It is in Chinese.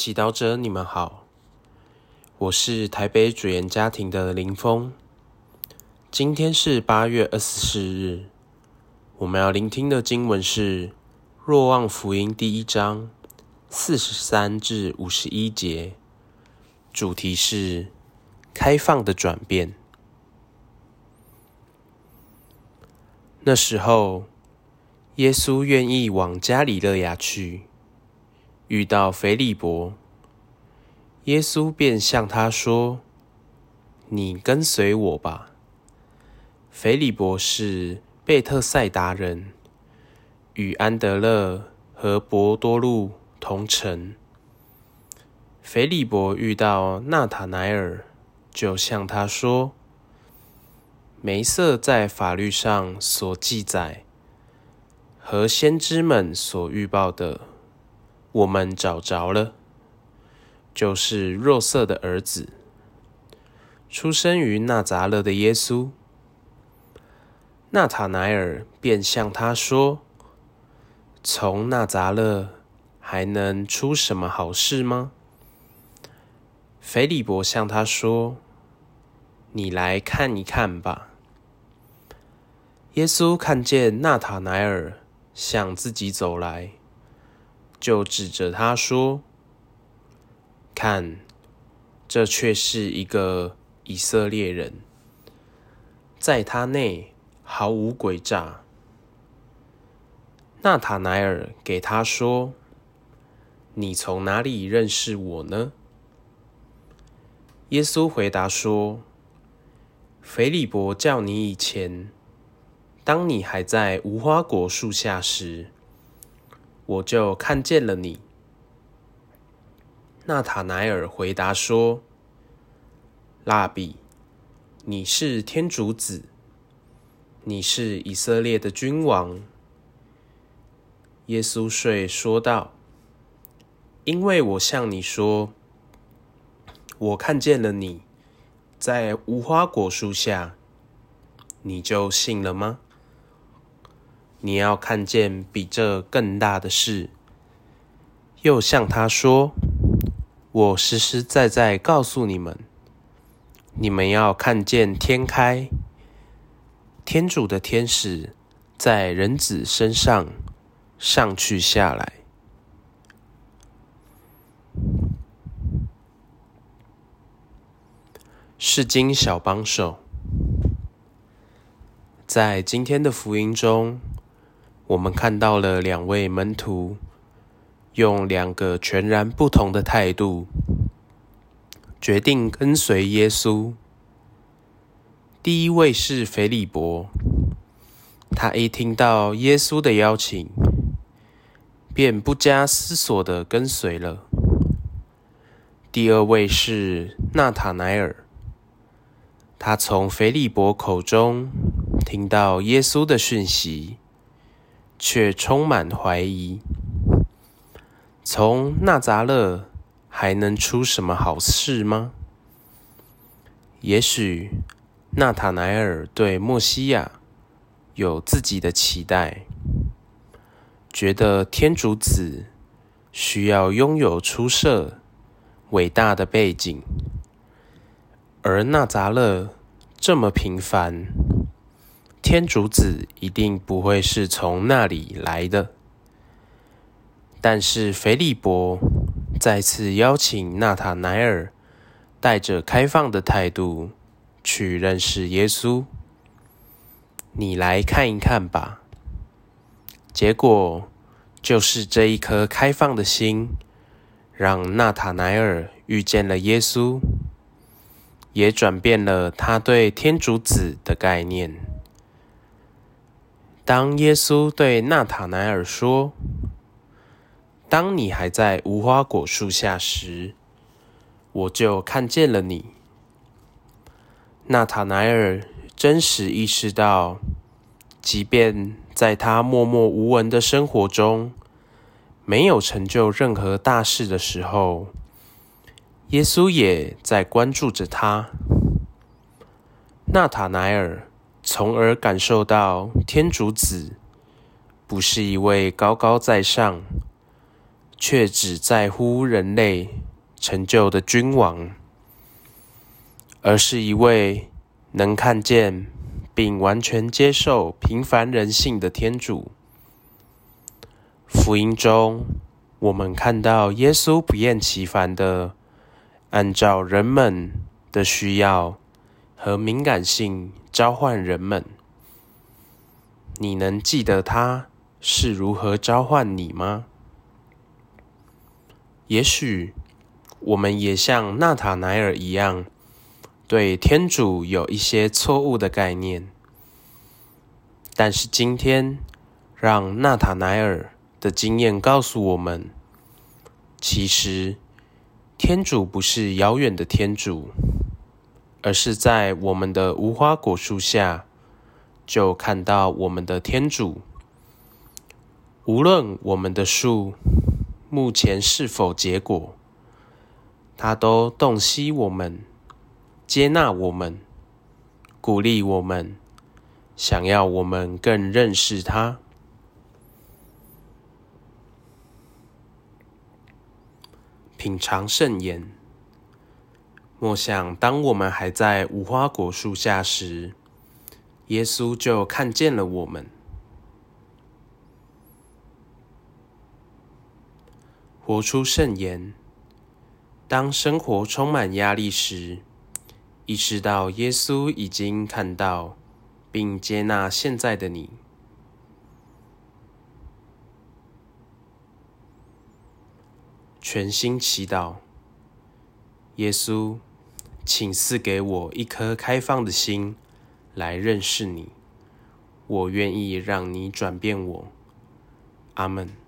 祈祷者，你们好，我是台北主言家庭的林峰。今天是八月二十四日，我们要聆听的经文是《若望福音》第一章四十三至五十一节，主题是开放的转变。那时候，耶稣愿意往加里勒亚去。遇到腓利伯，耶稣便向他说：“你跟随我吧。”腓利伯是贝特赛达人，与安德勒和伯多禄同城。腓利伯遇到纳塔乃尔，就向他说：“梅瑟在法律上所记载和先知们所预报的。”我们找着了，就是若瑟的儿子，出生于纳扎勒的耶稣。纳塔乃尔便向他说：“从纳扎勒还能出什么好事吗？”腓利伯向他说：“你来看一看吧。”耶稣看见纳塔乃尔向自己走来。就指着他说：“看，这却是一个以色列人，在他内毫无诡诈。”纳塔乃尔给他说：“你从哪里认识我呢？”耶稣回答说：“腓利伯叫你以前，当你还在无花果树下时。”我就看见了你。纳塔乃尔回答说：“蜡比，你是天主子，你是以色列的君王。”耶稣遂说道：“因为我向你说，我看见了你在无花果树下，你就信了吗？”你要看见比这更大的事，又向他说：“我实实在在告诉你们，你们要看见天开，天主的天使在人子身上上去下来。”是经小帮手，在今天的福音中。我们看到了两位门徒用两个全然不同的态度决定跟随耶稣。第一位是腓利伯，他一听到耶稣的邀请，便不加思索的跟随了。第二位是纳塔乃尔，他从腓利伯口中听到耶稣的讯息。却充满怀疑。从纳扎勒还能出什么好事吗？也许纳塔乃尔对墨西亚有自己的期待，觉得天主子需要拥有出色、伟大的背景，而纳扎勒这么平凡。天主子一定不会是从那里来的，但是腓利伯再次邀请纳塔乃尔带着开放的态度去认识耶稣。你来看一看吧。结果就是这一颗开放的心，让纳塔乃尔遇见了耶稣，也转变了他对天主子的概念。当耶稣对纳塔乃尔说：“当你还在无花果树下时，我就看见了你。”纳塔乃尔真实意识到，即便在他默默无闻的生活中，没有成就任何大事的时候，耶稣也在关注着他。纳塔乃尔。从而感受到天主子不是一位高高在上、却只在乎人类成就的君王，而是一位能看见并完全接受平凡人性的天主。福音中，我们看到耶稣不厌其烦的按照人们的需要和敏感性召唤人们。你能记得他是如何召唤你吗？也许我们也像纳塔乃尔一样，对天主有一些错误的概念。但是今天，让纳塔乃尔的经验告诉我们，其实天主不是遥远的天主，而是在我们的无花果树下就看到我们的天主。无论我们的树。目前是否结果，他都洞悉我们，接纳我们，鼓励我们，想要我们更认识他。品尝圣言，莫想当我们还在无花果树下时，耶稣就看见了我们。活出圣言。当生活充满压力时，意识到耶稣已经看到并接纳现在的你。全心祈祷，耶稣，请赐给我一颗开放的心，来认识你。我愿意让你转变我。阿门。